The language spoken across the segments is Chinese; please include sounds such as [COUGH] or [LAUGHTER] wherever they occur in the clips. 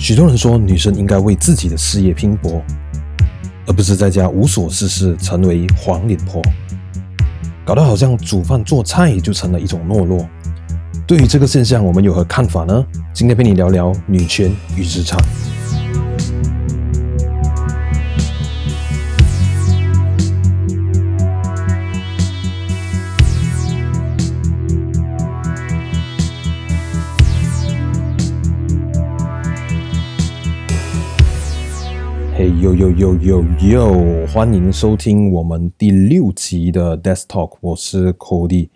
许多人说，女生应该为自己的事业拼搏，而不是在家无所事事，成为黄脸婆，搞得好像煮饭做菜就成了一种懦弱。对于这个现象，我们有何看法呢？今天陪你聊聊女权与职场。呦呦呦呦呦！欢迎收听我们第六集的 Desk Talk，我是 Cody。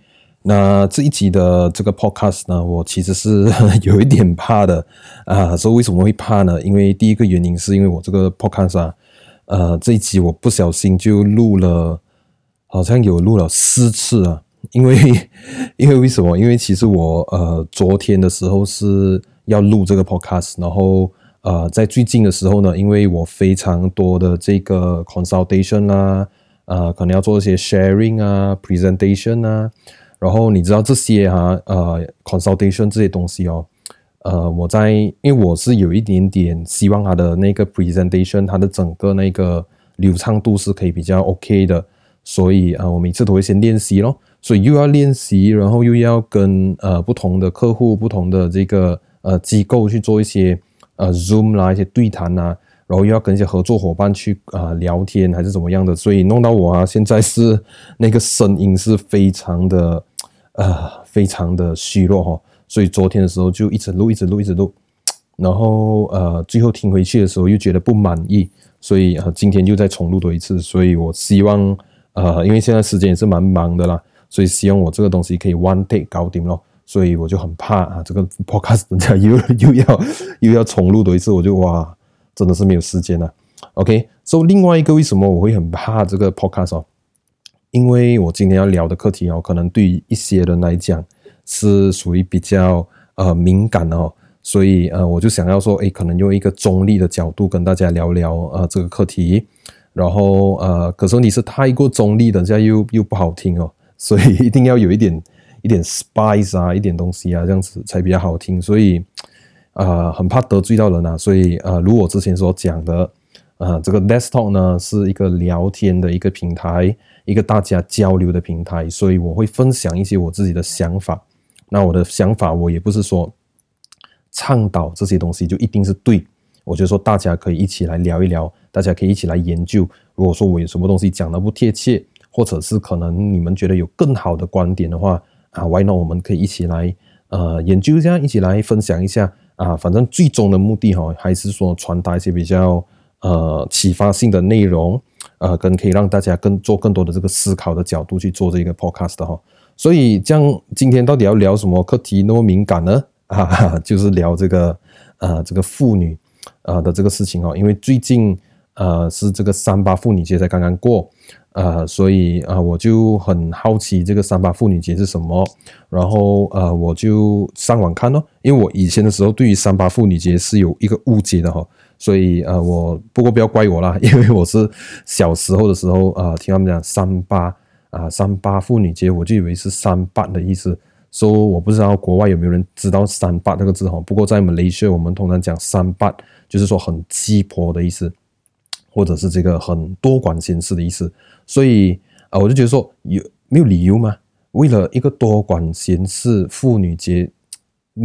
那这一集的这个 Podcast 呢，我其实是 [LAUGHS] 有一点怕的啊。说为什么会怕呢？因为第一个原因是因为我这个 Podcast 啊，呃，这一集我不小心就录了，好像有录了四次啊。因为 [LAUGHS] 因为为什么？因为其实我呃昨天的时候是要录这个 Podcast，然后。呃，在最近的时候呢，因为我非常多的这个 consultation 啊，呃，可能要做一些 sharing 啊，presentation 啊，然后你知道这些哈、呃，consultation 这些东西哦，呃，我在，因为我是有一点点希望他的那个 presentation，它的整个那个流畅度是可以比较 OK 的，所以啊、我每次都会先练习咯，所以又要练习，然后又要跟呃不同的客户、不同的这个呃机构去做一些。呃，Zoom 啦，一些对谈呐、啊，然后又要跟一些合作伙伴去啊、聊天，还是怎么样的，所以弄到我啊，现在是那个声音是非常的呃，非常的虚弱哈。所以昨天的时候就一直录，一直录，一直录，然后呃，最后听回去的时候又觉得不满意，所以呃，今天又再重录多一次。所以我希望呃，因为现在时间也是蛮忙的啦，所以希望我这个东西可以 one take 搞定咯。所以我就很怕啊，这个 podcast 等下又又要又要重录多一次，我就哇，真的是没有时间了。OK，so 另外一个为什么我会很怕这个 podcast 哦？因为我今天要聊的课题哦，可能对于一些人来讲是属于比较呃敏感哦，所以呃我就想要说，诶，可能用一个中立的角度跟大家聊聊呃这个课题，然后呃，可是你是太过中立，等下又又不好听哦，所以一定要有一点。一点 spice 啊，一点东西啊，这样子才比较好听。所以，呃，很怕得罪到人啊。所以，呃，如我之前所讲的，啊、这个 desktop 呢是一个聊天的一个平台，一个大家交流的平台。所以，我会分享一些我自己的想法。那我的想法，我也不是说倡导这些东西就一定是对。我就说大家可以一起来聊一聊，大家可以一起来研究。如果说我有什么东西讲的不贴切，或者是可能你们觉得有更好的观点的话，啊，Why not？我们可以一起来呃研究一下，一起来分享一下啊。反正最终的目的哈，还是说传达一些比较呃启发性的内容，呃，跟可以让大家更做更多的这个思考的角度去做这个 podcast 哈。所以这样今天到底要聊什么课题那么敏感呢？啊，[LAUGHS] 就是聊这个呃这个妇女啊的这个事情哦，因为最近呃是这个三八妇女节才刚刚过。呃，所以啊、呃，我就很好奇这个三八妇女节是什么，然后呃，我就上网看咯，因为我以前的时候对于三八妇女节是有一个误解的哈，所以呃，我不过不要怪我啦，因为我是小时候的时候啊、呃，听他们讲三八啊、呃，三八妇女节，我就以为是三八的意思，说我不知道国外有没有人知道三八这个字哈，不过在马来西亚我们通常讲三八，就是说很鸡婆的意思。或者是这个很多管闲事的意思，所以啊，我就觉得说有没有理由吗？为了一个多管闲事妇女节，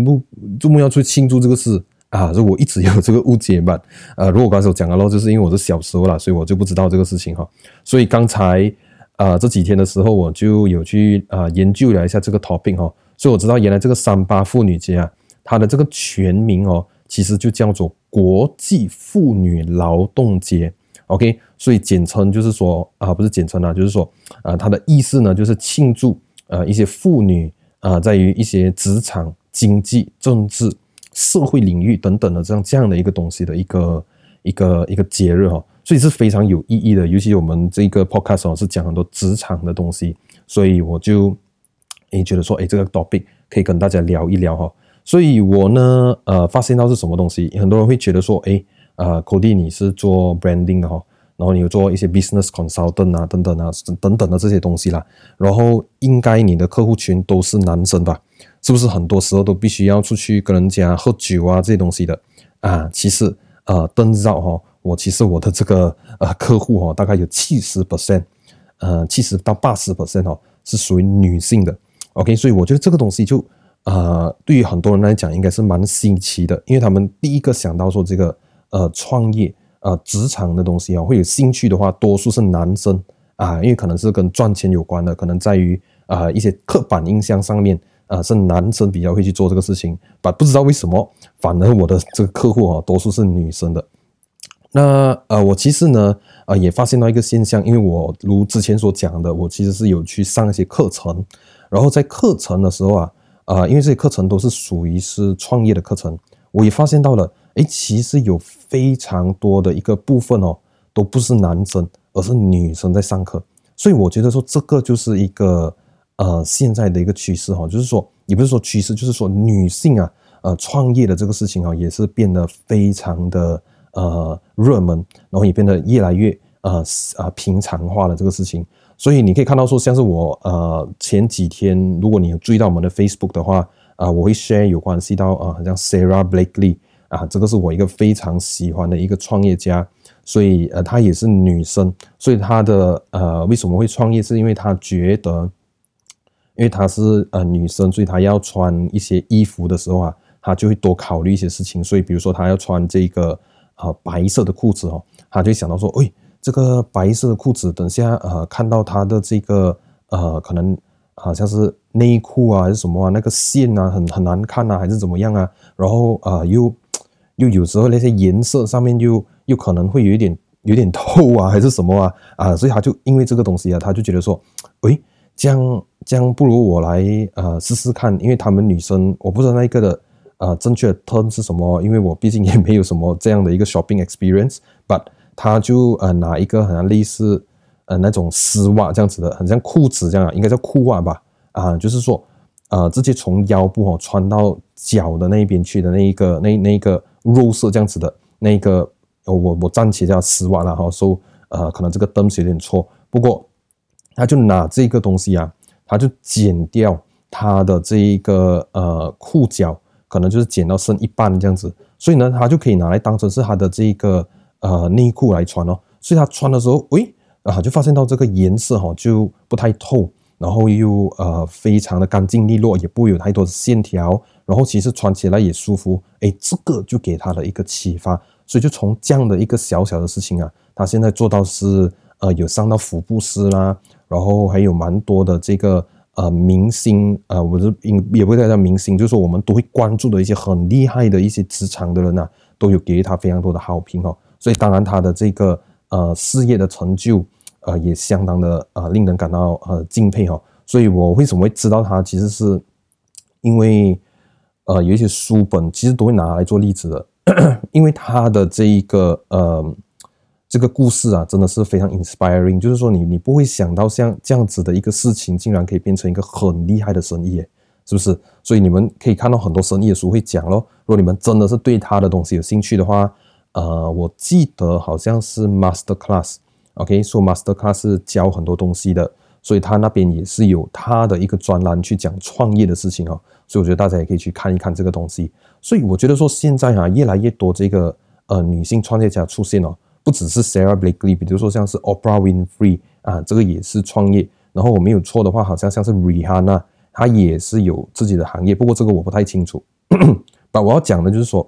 不这么要去庆祝这个事啊？如果一直有这个误解吧。呃，如果刚才我讲了咯，就是因为我是小时候啦，所以我就不知道这个事情哈。所以刚才啊这几天的时候，我就有去啊研究了一下这个 topic 哈。所以我知道原来这个三八妇女节啊，它的这个全名哦，其实就叫做国际妇女劳动节。OK，所以简称就是说啊，不是简称啊，就是说啊，它的意思呢，就是庆祝呃一些妇女啊，在于一些职场、经济、政治、社会领域等等的这样这样的一个东西的一个一个一个节日哈，所以是非常有意义的。尤其我们这个 podcast 是讲很多职场的东西，所以我就诶觉得说，诶这个 topic 可以跟大家聊一聊哈。所以我呢，呃，发现到是什么东西，很多人会觉得说，诶。呃，Cody 你是做 branding 的哈，然后你有做一些 business consultant 啊，等等啊，等等的这些东西啦。然后应该你的客户群都是男生吧？是不是很多时候都必须要出去跟人家喝酒啊这些东西的啊？其实呃，灯罩哈，我其实我的这个呃客户哈，大概有七十 percent，呃，七十到八十 percent 哦，是属于女性的。OK，所以我觉得这个东西就呃，对于很多人来讲应该是蛮新奇的，因为他们第一个想到说这个呃创业。呃，职场的东西啊，会有兴趣的话，多数是男生啊，因为可能是跟赚钱有关的，可能在于啊、呃、一些刻板印象上面啊、呃，是男生比较会去做这个事情，但不知道为什么，反而我的这个客户啊，多数是女生的。那呃，我其实呢，呃，也发现到一个现象，因为我如之前所讲的，我其实是有去上一些课程，然后在课程的时候啊，啊、呃，因为这些课程都是属于是创业的课程，我也发现到了。诶，其实有非常多的一个部分哦，都不是男生，而是女生在上课。所以我觉得说，这个就是一个呃现在的一个趋势哈，就是说，也不是说趋势，就是说女性啊，呃，创业的这个事情啊，也是变得非常的呃热门，然后也变得越来越呃啊平常化了这个事情。所以你可以看到说，像是我呃前几天，如果你有注意到我们的 Facebook 的话啊，我会 share 有关系到啊，像 Sarah Blakely。啊，这个是我一个非常喜欢的一个创业家，所以呃，她也是女生，所以她的呃为什么会创业，是因为她觉得，因为她是呃女生，所以她要穿一些衣服的时候啊，她就会多考虑一些事情，所以比如说她要穿这个呃白色的裤子哦，她就想到说，喂，这个白色的裤子，等下呃看到她的这个呃可能。好像是内裤啊，还是什么啊？那个线啊，很很难看啊，还是怎么样啊？然后啊、呃，又又有时候那些颜色上面又又可能会有一点有点透啊，[LAUGHS] 还是什么啊？啊，所以他就因为这个东西啊，他就觉得说，诶，这样这样不如我来呃试试看，因为他们女生我不知道那一个的呃正确的 term 是什么，因为我毕竟也没有什么这样的一个 shopping experience，but 他就呃拿一个好像类似。呃，那种丝袜这样子的，很像裤子这样，应该叫裤袜吧？啊，就是说，呃，直接从腰部哦穿到脚的那一边去的那一个，那那一个肉色这样子的那个，我我暂且叫丝袜了哈。说、so, 呃，可能这个灯是有点错，不过他就拿这个东西啊，他就剪掉他的这一个呃裤脚，可能就是剪到剩一半这样子，所以呢，他就可以拿来当成是他的这一个呃内裤来穿哦。所以他穿的时候，喂。啊，就发现到这个颜色哈就不太透，然后又呃非常的干净利落，也不会有太多的线条，然后其实穿起来也舒服，诶，这个就给他的一个启发，所以就从这样的一个小小的事情啊，他现在做到是呃有上到福布斯啦，然后还有蛮多的这个呃明星呃，我是应也不会叫明星，就是我们都会关注的一些很厉害的一些职场的人呐、都有给予他非常多的好评哦，所以当然他的这个。呃，事业的成就，呃，也相当的呃，令人感到呃敬佩哈。所以我为什么会知道他，其实是因为呃，有一些书本其实都会拿来做例子的，[COUGHS] 因为他的这一个呃这个故事啊，真的是非常 inspiring。就是说你，你不会想到像这样子的一个事情，竟然可以变成一个很厉害的生意，是不是？所以你们可以看到很多生意的书会讲咯。如果你们真的是对他的东西有兴趣的话。呃，我记得好像是 Master class OK，说 Master Class 是教很多东西的，所以他那边也是有他的一个专栏去讲创业的事情哦，所以我觉得大家也可以去看一看这个东西。所以我觉得说现在啊，越来越多这个呃女性创业家出现哦，不只是 Sarah Blakely，比如说像是 Oprah Winfrey 啊，这个也是创业。然后我没有错的话，好像像是 Rihanna，她也是有自己的行业，不过这个我不太清楚。[CLEARS THROAT] 但我要讲的就是说。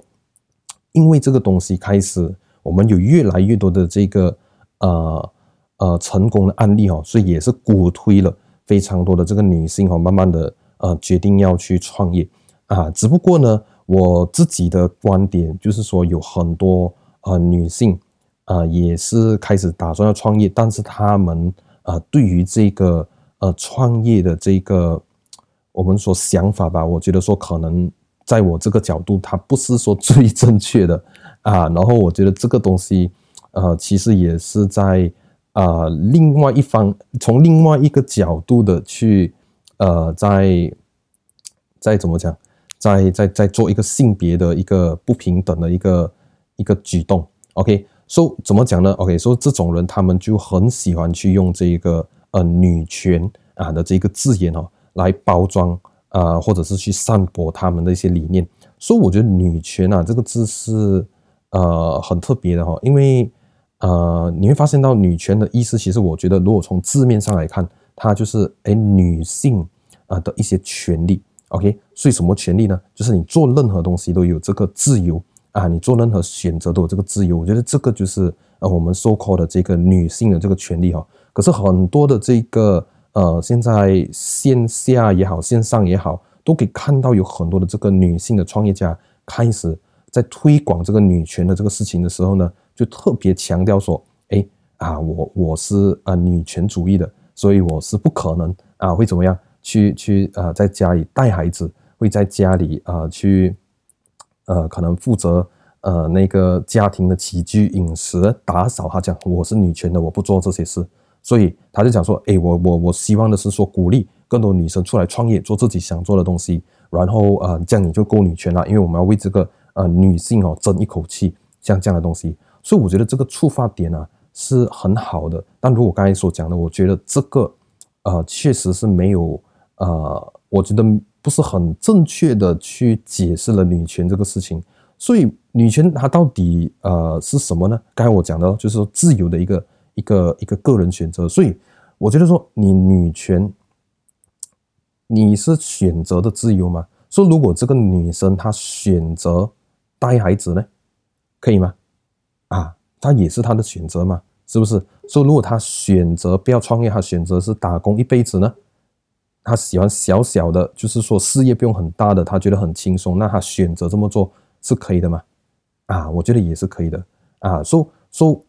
因为这个东西开始，我们有越来越多的这个呃呃成功的案例哦，所以也是鼓推了非常多的这个女性哦，慢慢的呃决定要去创业啊。只不过呢，我自己的观点就是说，有很多呃女性啊、也是开始打算要创业，但是她们呃对于这个呃创业的这个我们说想法吧，我觉得说可能。在我这个角度，它不是说最正确的啊。然后我觉得这个东西，呃，其实也是在、呃、另外一方，从另外一个角度的去呃，在在怎么讲，在在在做一个性别的一个不平等的一个一个举动。OK，说、so, 怎么讲呢？OK，说、so, 这种人他们就很喜欢去用这一个呃女权啊的这个字眼哦来包装啊、呃，或者是去散播他们的一些理念。所以我觉得女权啊这个字是呃很特别的哈，因为呃你会发现到女权的意思，其实我觉得如果从字面上来看，它就是诶女性啊的一些权利。OK，所以什么权利呢？就是你做任何东西都有这个自由啊，你做任何选择都有这个自由。我觉得这个就是呃我们 so called 的这个女性的这个权利哈。可是很多的这个呃现在线下也好，线上也好，都可以看到有很多的这个女性的创业家开始在推广这个女权的这个事情的时候呢，就特别强调说，哎啊，我我是呃女权主义的，所以我是不可能啊会怎么样。去去呃，在家里带孩子，会在家里呃去呃，可能负责呃那个家庭的起居饮食打扫。他讲我是女权的，我不做这些事，所以他就讲说，哎，我我我希望的是说鼓励更多女生出来创业，做自己想做的东西，然后呃这样你就够女权了，因为我们要为这个呃女性哦争一口气，像这样的东西。所以我觉得这个出发点啊是很好的，但如果刚才所讲的，我觉得这个呃确实是没有。呃，我觉得不是很正确的去解释了女权这个事情，所以女权它到底呃是什么呢？刚才我讲的就是说自由的一个一个一个个人选择，所以我觉得说你女权，你是选择的自由吗？说如果这个女生她选择带孩子呢，可以吗？啊，他也是他的选择嘛，是不是？说如果他选择不要创业，他选择是打工一辈子呢？他喜欢小小的，就是说事业不用很大的，他觉得很轻松，那他选择这么做是可以的吗？啊，我觉得也是可以的啊。说说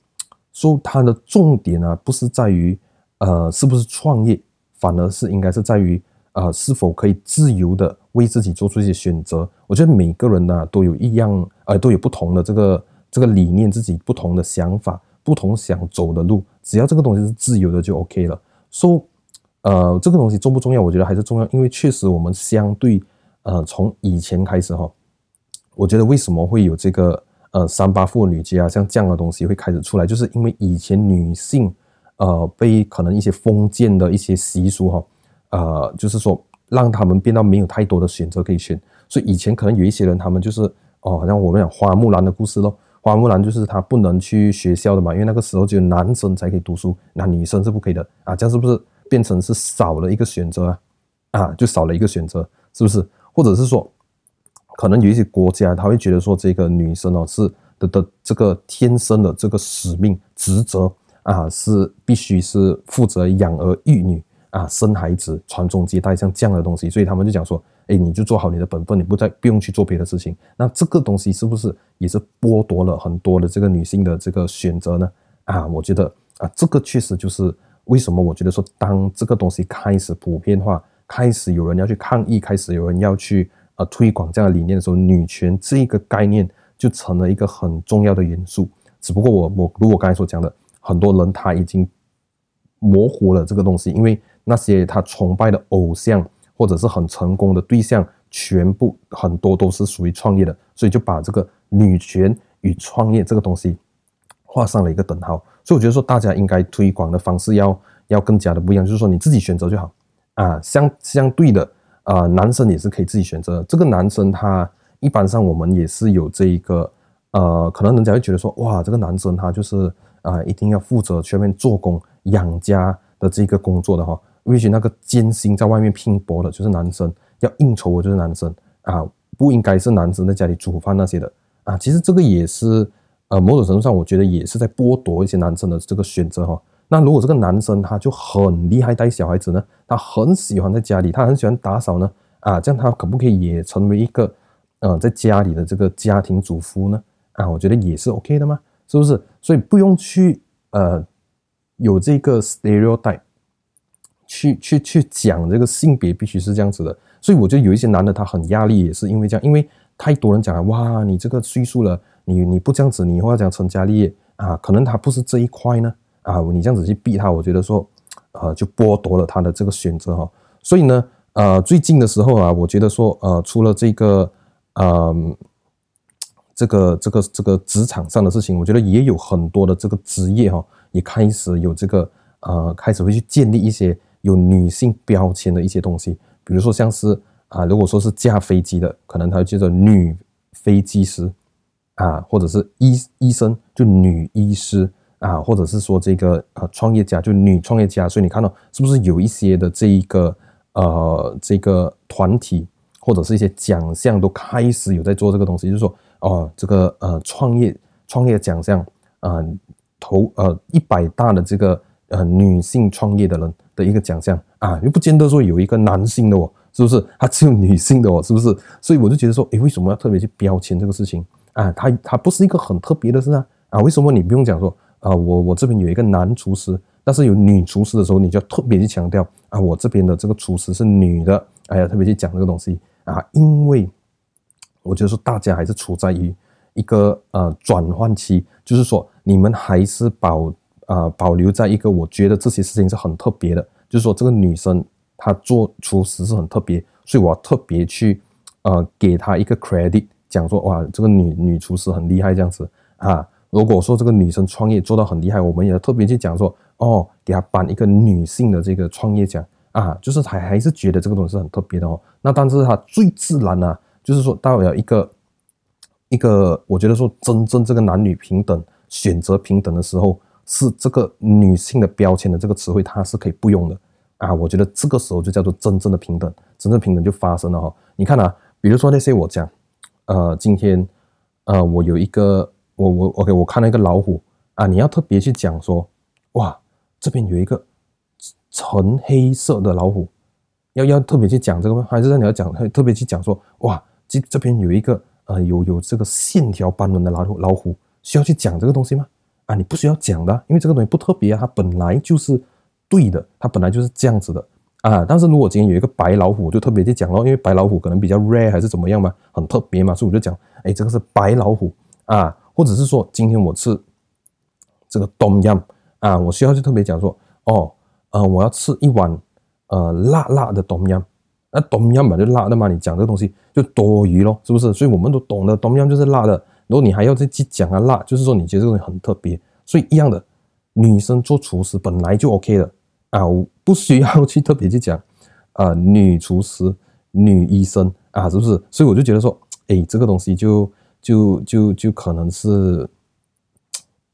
说，他的重点啊，不是在于呃是不是创业，反而是应该是在于呃是否可以自由的为自己做出一些选择。我觉得每个人呢、都有一样，呃都有不同的这个这个理念，自己不同的想法，不同想走的路，只要这个东西是自由的就 OK 了。说、so,。呃，这个东西重不重要？我觉得还是重要，因为确实我们相对，呃，从以前开始哈，我觉得为什么会有这个呃三八妇女节啊，像这样的东西会开始出来，就是因为以前女性呃被可能一些封建的一些习俗哈，呃，就是说让他们变到没有太多的选择可以选，所以以前可能有一些人他们就是哦，好像我们讲花木兰的故事咯，花木兰就是她不能去学校的嘛，因为那个时候只有男生才可以读书，那女生是不可以的啊，这样是不是？变成是少了一个选择啊，啊，就少了一个选择，是不是？或者是说，可能有一些国家他会觉得说，这个女生哦是的的这个天生的这个使命职责啊，是必须是负责养儿育女啊，生孩子、传宗接代像这样的东西，所以他们就讲说，哎，你就做好你的本分，你不再不用去做别的事情。那这个东西是不是也是剥夺了很多的这个女性的这个选择呢？啊，我觉得啊，这个确实就是。为什么我觉得说，当这个东西开始普遍化，开始有人要去抗议，开始有人要去呃推广这样的理念的时候，女权这个概念就成了一个很重要的元素。只不过我我如果刚才所讲的，很多人他已经模糊了这个东西，因为那些他崇拜的偶像或者是很成功的对象，全部很多都是属于创业的，所以就把这个女权与创业这个东西画上了一个等号。所以我觉得说，大家应该推广的方式要要更加的不一样，就是说你自己选择就好啊。相相对的，啊，男生也是可以自己选择。这个男生他一般上我们也是有这一个，呃，可能人家会觉得说，哇，这个男生他就是啊，一定要负责全面做工养家的这个工作的哈。也许那个艰辛在外面拼搏的就是男生，要应酬的就是男生啊，不应该是男生在家里煮饭那些的啊。其实这个也是。呃，某种程度上，我觉得也是在剥夺一些男生的这个选择哈。那如果这个男生他就很厉害带小孩子呢，他很喜欢在家里，他很喜欢打扫呢，啊，这样他可不可以也成为一个呃在家里的这个家庭主妇呢？啊，我觉得也是 OK 的嘛，是不是？所以不用去呃有这个 stereotype 去去去讲这个性别必须是这样子的。所以我觉得有一些男的他很压力，也是因为这样，因为太多人讲了，哇，你这个岁数了。你你不这样子，你以后要讲成家立业啊，可能他不是这一块呢啊，你这样子去逼他，我觉得说，呃，就剥夺了他的这个选择哈。所以呢，呃，最近的时候啊，我觉得说，呃，除了这个，嗯、呃，这个这个这个职场上的事情，我觉得也有很多的这个职业哈，也开始有这个呃，开始会去建立一些有女性标签的一些东西，比如说像是啊，如果说是驾飞机的，可能他就叫做女飞机师啊，或者是医医生就女医师啊，或者是说这个呃创业家就女创业家，所以你看到是不是有一些的这一个呃这个团体或者是一些奖项都开始有在做这个东西，就是说。哦，这个呃创业创业奖项，呃投呃一百大的这个呃女性创业的人的一个奖项啊，又不见得说有一个男性的哦，是不是？他只有女性的哦，是不是？所以我就觉得说，诶，为什么要特别去标签这个事情啊？它它不是一个很特别的事啊啊？为什么你不用讲说啊？我我这边有一个男厨师，但是有女厨师的时候，你就要特别去强调啊，我这边的这个厨师是女的，哎呀，特别去讲这个东西啊，因为。我觉得说大家还是处在于一个呃转换期，就是说你们还是保呃保留在一个我觉得这些事情是很特别的，就是说这个女生她做厨师是很特别，所以我特别去呃给她一个 credit，讲说哇这个女女厨师很厉害这样子啊。如果说这个女生创业做到很厉害，我们也特别去讲说哦，给她颁一个女性的这个创业奖啊，就是还还是觉得这个东西是很特别的哦。那但是她最自然呢、啊。就是说，到了一个一个，我觉得说，真正这个男女平等、选择平等的时候，是这个女性的标签的这个词汇，它是可以不用的啊。我觉得这个时候就叫做真正的平等，真正平等就发生了哈。你看啊，比如说那些我讲，呃，今天呃，我有一个，我我 OK，我看到一个老虎啊，你要特别去讲说，哇，这边有一个纯黑色的老虎，要要特别去讲这个吗？还是说你要讲特别去讲说，哇？这这边有一个呃有有这个线条斑纹的老虎，老虎需要去讲这个东西吗？啊，你不需要讲的，因为这个东西不特别啊，它本来就是对的，它本来就是这样子的啊。但是如果今天有一个白老虎，我就特别去讲咯，因为白老虎可能比较 rare 还是怎么样嘛，很特别嘛，所以我就讲，哎，这个是白老虎啊，或者是说今天我吃这个冬阴啊，我需要去特别讲说，哦，呃，我要吃一碗呃辣辣的冬阴。那冬阴嘛就辣的嘛，你讲这个东西就多余咯，是不是？所以我们都懂得冬阴就是辣的。如果你还要再去讲啊辣，就是说你觉得这个东西很特别。所以一样的，女生做厨师本来就 OK 的啊，我不需要去特别去讲啊，女厨师、女医生啊，是不是？所以我就觉得说，哎，这个东西就就就就可能是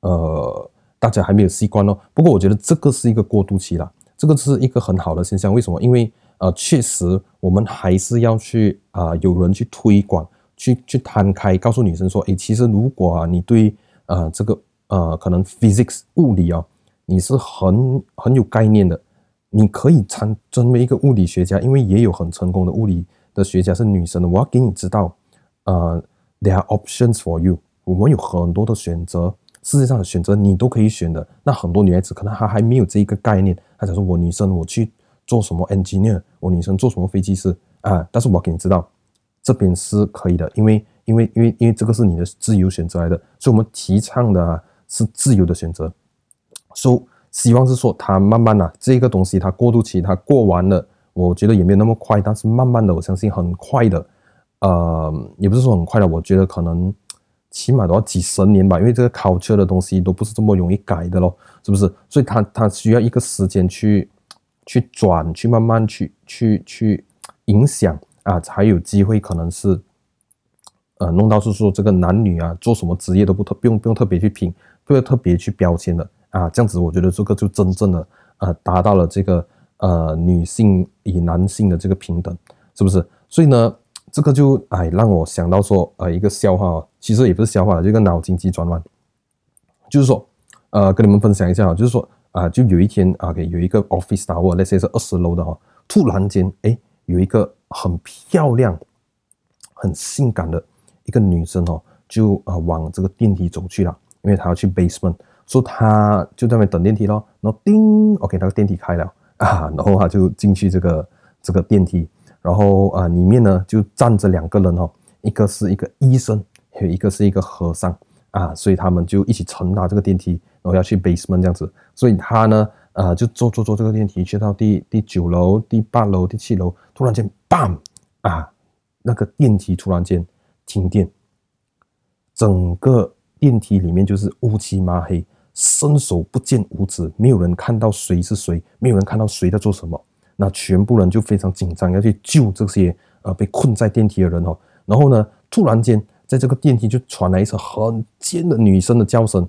呃，大家还没有习惯哦。不过我觉得这个是一个过渡期啦，这个是一个很好的现象。为什么？因为呃，确实，我们还是要去啊、有人去推广，去去摊开，告诉女生说，诶，其实如果啊，你对呃这个呃可能 physics 物理哦，你是很很有概念的，你可以参成为一个物理学家，因为也有很成功的物理的学家是女生的。我要给你知道，呃，there are options for you，我们有很多的选择，世界上的选择你都可以选的。那很多女孩子可能她还没有这一个概念，她想说我女生我去。做什么 engineer，我女生做什么飞机师啊？但是我给你知道，这边是可以的，因为因为因为因为这个是你的自由选择来的，所以我们提倡的啊是自由的选择。所以希望是说，它慢慢啊，这个东西它过渡期它过完了，我觉得也没有那么快，但是慢慢的，我相信很快的，呃，也不是说很快的，我觉得可能起码都要几十年吧，因为这个 culture 的东西都不是这么容易改的咯，是不是？所以它它需要一个时间去。去转，去慢慢去去去影响啊，才有机会可能是，呃，弄到是说这个男女啊，做什么职业都不特不用不用特别去拼，不要特别去标签的啊，这样子我觉得这个就真正的呃达到了这个呃女性与男性的这个平等，是不是？所以呢，这个就哎让我想到说呃一个笑话，哦其实也不是笑话，这个脑筋急转弯，就是说呃跟你们分享一下，就是说。啊，就有一天啊，给有一个 office tower，那些是二十楼的哈，突然间，哎，有一个很漂亮、很性感的一个女生哦，就啊往这个电梯走去了，因为她要去 basement，所以她就在那边等电梯咯。然后叮，OK，那个电梯开了 [LAUGHS] 啊，然后她就进去这个这个电梯，然后啊里面呢就站着两个人哦，一个是一个医生，还有一个是一个和尚啊，所以他们就一起乘搭这个电梯。然后要去 basement 这样子，所以他呢，呃，就坐坐坐这个电梯去到第第九楼、第八楼、第七楼，突然间，bam 啊，那个电梯突然间停电，整个电梯里面就是乌漆嘛黑，伸手不见五指，没有人看到谁是谁，没有人看到谁在做什么。那全部人就非常紧张，要去救这些呃被困在电梯的人哦。然后呢，突然间在这个电梯就传来一声很尖的女生的叫声，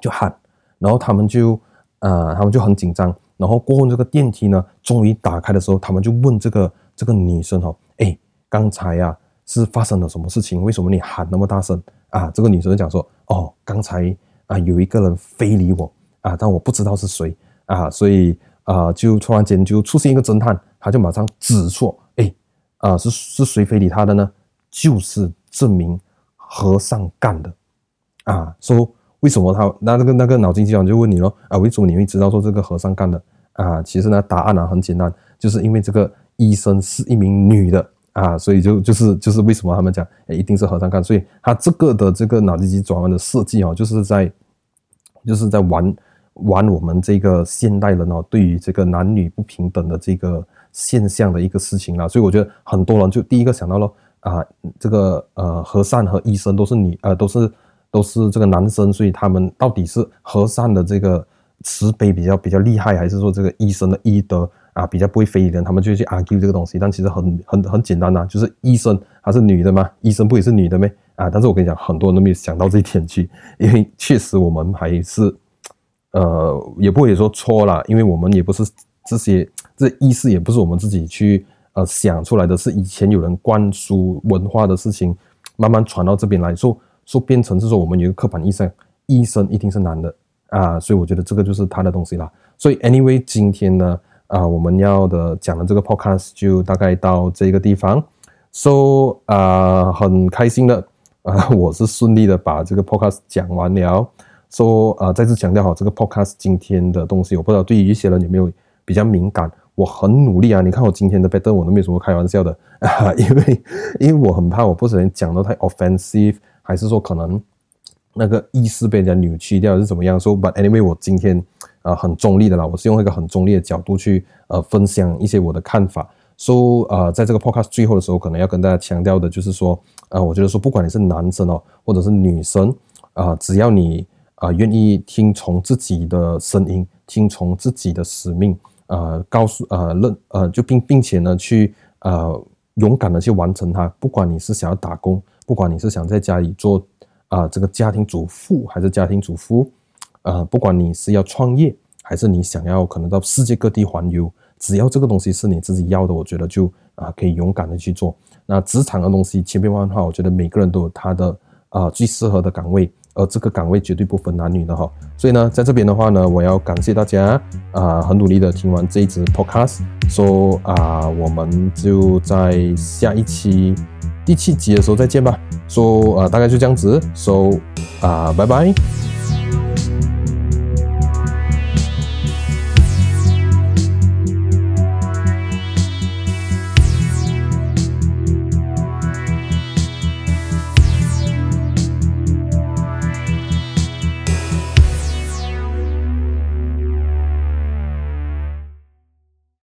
就喊，然后他们就、呃，他们就很紧张。然后过后这个电梯呢，终于打开的时候，他们就问这个这个女生哦，哎，刚才、啊、是发生了什么事情？为什么你喊那么大声啊？这个女生就讲说，哦，刚才啊有一个人非礼我啊，但我不知道是谁啊，所以。啊、就突然间就出现一个侦探，他就马上指错，哎，啊、是是谁非礼他的呢？就是这名和尚干的，啊，说为什么他那那个那个脑筋急转弯就问你咯，啊，为什么你会知道说这个和尚干的？啊，其实呢，答案呢很简单，就是因为这个医生是一名女的，啊，所以就就是就是为什么他们讲，哎，一定是和尚干，所以他这个的这个脑筋急转弯的设计哦，就是在就是在玩。玩我们这个现代人哦，对于这个男女不平等的这个现象的一个事情啦，所以我觉得很多人就第一个想到了啊，这个呃和尚和医生都是女呃都是都是这个男生，所以他们到底是和尚的这个慈悲比较比较厉害，还是说这个医生的医德啊比较不会非人？他们就去 argue 这个东西，但其实很很很简单呐，就是医生还是女的吗？医生不也是女的咩？啊，但是我跟你讲，很多人都没有想到这一点去，因为确实我们还是。呃，也不会说错啦，因为我们也不是这些，这意思也不是我们自己去呃想出来的，是以前有人灌输文化的事情，慢慢传到这边来说，说变成是说我们有一个刻板印象，医生一定是男的啊，所以我觉得这个就是他的东西啦。所以 anyway，今天呢，啊，我们要的讲的这个 podcast 就大概到这个地方，so 啊，很开心的啊，[LAUGHS] 我是顺利的把这个 podcast 讲完了。说啊，再次强调好，这个 podcast 今天的东西，我不知道对于一些人有没有比较敏感。我很努力啊，你看我今天的 pattern 我都没有什么开玩笑的啊，因为因为我很怕我不小心讲得太 offensive，还是说可能那个意思被人家扭曲掉，是怎么样？说、but anyway，我今天啊很中立的啦，我是用一个很中立的角度去呃分享一些我的看法。说、so, 啊，在这个 podcast 最后的时候，可能要跟大家强调的就是说，啊，我觉得说不管你是男生哦，或者是女生啊，只要你。啊，愿意听从自己的声音，听从自己的使命，呃，告诉呃认呃就并并且呢去呃勇敢的去完成它。不管你是想要打工，不管你是想在家里做啊、这个家庭主妇还是家庭主夫，呃，不管你是要创业还是你想要可能到世界各地环游，只要这个东西是你自己要的，我觉得就啊、可以勇敢的去做。那职场的东西千变万化，我觉得每个人都有他的啊、最适合的岗位。而这个岗位绝对不分男女的哈，所以呢，在这边的话呢，我要感谢大家啊、很努力的听完这一支 podcast，说啊、我们就在下一期第七集的时候再见吧，说啊、呃，大概就这样子，So 啊，拜拜。